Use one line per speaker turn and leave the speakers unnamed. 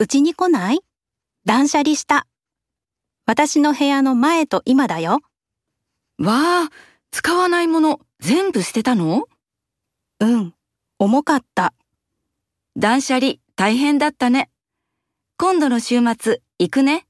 うちに来ない？断捨離した。私の部屋の前と今だよ。
わあ、使わないもの全部捨てたの？
うん、重かった。
断捨離大変だったね。今度の週末行くね。